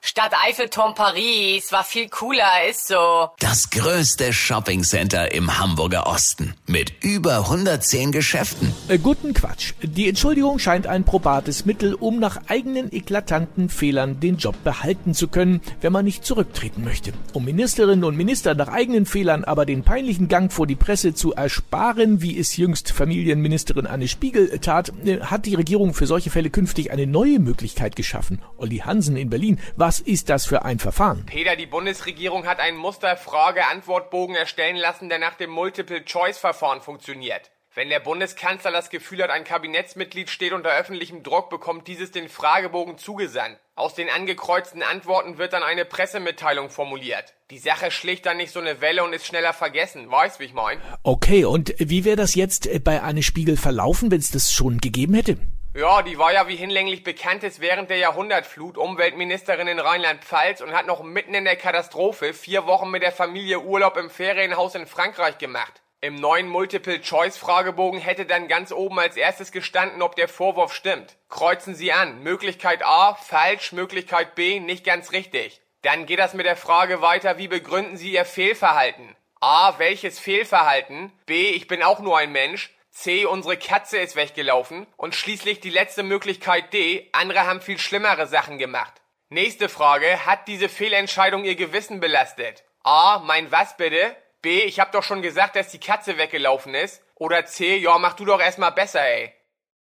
Stadt Eiffelturm Paris war viel cooler, ist so. Das größte Shoppingcenter im Hamburger Osten mit über 110 Geschäften. Äh, guten Quatsch. Die Entschuldigung scheint ein probates Mittel, um nach eigenen eklatanten Fehlern den Job behalten zu können, wenn man nicht zurücktreten möchte. Um Ministerinnen und Minister nach eigenen Fehlern aber den peinlichen Gang vor die Presse zu ersparen, wie es jüngst Familienministerin Anne Spiegel tat, äh, hat die Regierung für solche Fälle künftig eine neue Möglichkeit geschaffen. Olli Hansen in Berlin war was ist das für ein Verfahren? Peter, die Bundesregierung hat einen Musterfrage-Antwortbogen erstellen lassen, der nach dem Multiple-Choice-Verfahren funktioniert. Wenn der Bundeskanzler das Gefühl hat, ein Kabinettsmitglied steht unter öffentlichem Druck, bekommt dieses den Fragebogen zugesandt. Aus den angekreuzten Antworten wird dann eine Pressemitteilung formuliert. Die Sache schlägt dann nicht so eine Welle und ist schneller vergessen. Weißt, wie ich mein? Okay, und wie wäre das jetzt bei Anne Spiegel verlaufen, wenn es das schon gegeben hätte? Ja, die war ja wie hinlänglich bekannt ist während der Jahrhundertflut Umweltministerin in Rheinland-Pfalz und hat noch mitten in der Katastrophe vier Wochen mit der Familie Urlaub im Ferienhaus in Frankreich gemacht. Im neuen Multiple-Choice-Fragebogen hätte dann ganz oben als erstes gestanden, ob der Vorwurf stimmt. Kreuzen Sie an. Möglichkeit A, falsch, Möglichkeit B, nicht ganz richtig. Dann geht das mit der Frage weiter, wie begründen Sie Ihr Fehlverhalten? A, welches Fehlverhalten? B, ich bin auch nur ein Mensch. C. Unsere Katze ist weggelaufen. Und schließlich die letzte Möglichkeit D. Andere haben viel schlimmere Sachen gemacht. Nächste Frage. Hat diese Fehlentscheidung Ihr Gewissen belastet? A. Mein was bitte? B. Ich hab doch schon gesagt, dass die Katze weggelaufen ist. Oder C. Ja, mach du doch erstmal besser, ey.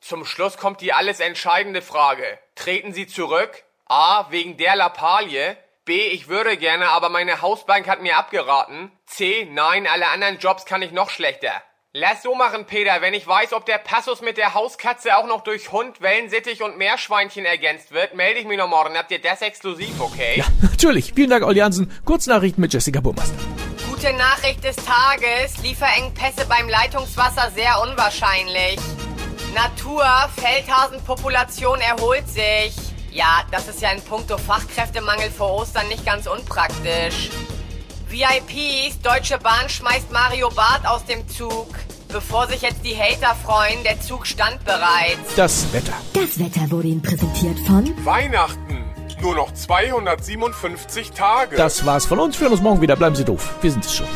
Zum Schluss kommt die alles entscheidende Frage. Treten Sie zurück? A. Wegen der Lappalie? B. Ich würde gerne, aber meine Hausbank hat mir abgeraten. C. Nein, alle anderen Jobs kann ich noch schlechter. Lass so machen, Peter. Wenn ich weiß, ob der Passus mit der Hauskatze auch noch durch Hund, Wellensittich und Meerschweinchen ergänzt wird, melde ich mich noch morgen. Habt ihr das exklusiv, okay? Ja, natürlich. Vielen Dank, Olli Hansen. Kurznachrichten mit Jessica Burmeister. Gute Nachricht des Tages. Lieferengpässe beim Leitungswasser sehr unwahrscheinlich. Natur, Feldhasenpopulation erholt sich. Ja, das ist ja in puncto Fachkräftemangel vor Ostern nicht ganz unpraktisch. VIPs, Deutsche Bahn schmeißt Mario Barth aus dem Zug. Bevor sich jetzt die Hater freuen, der Zug stand bereits. Das Wetter. Das Wetter wurde Ihnen präsentiert von Weihnachten. Nur noch 257 Tage. Das war's von uns. Wir hören uns morgen wieder. Bleiben Sie doof. Wir sind es schon.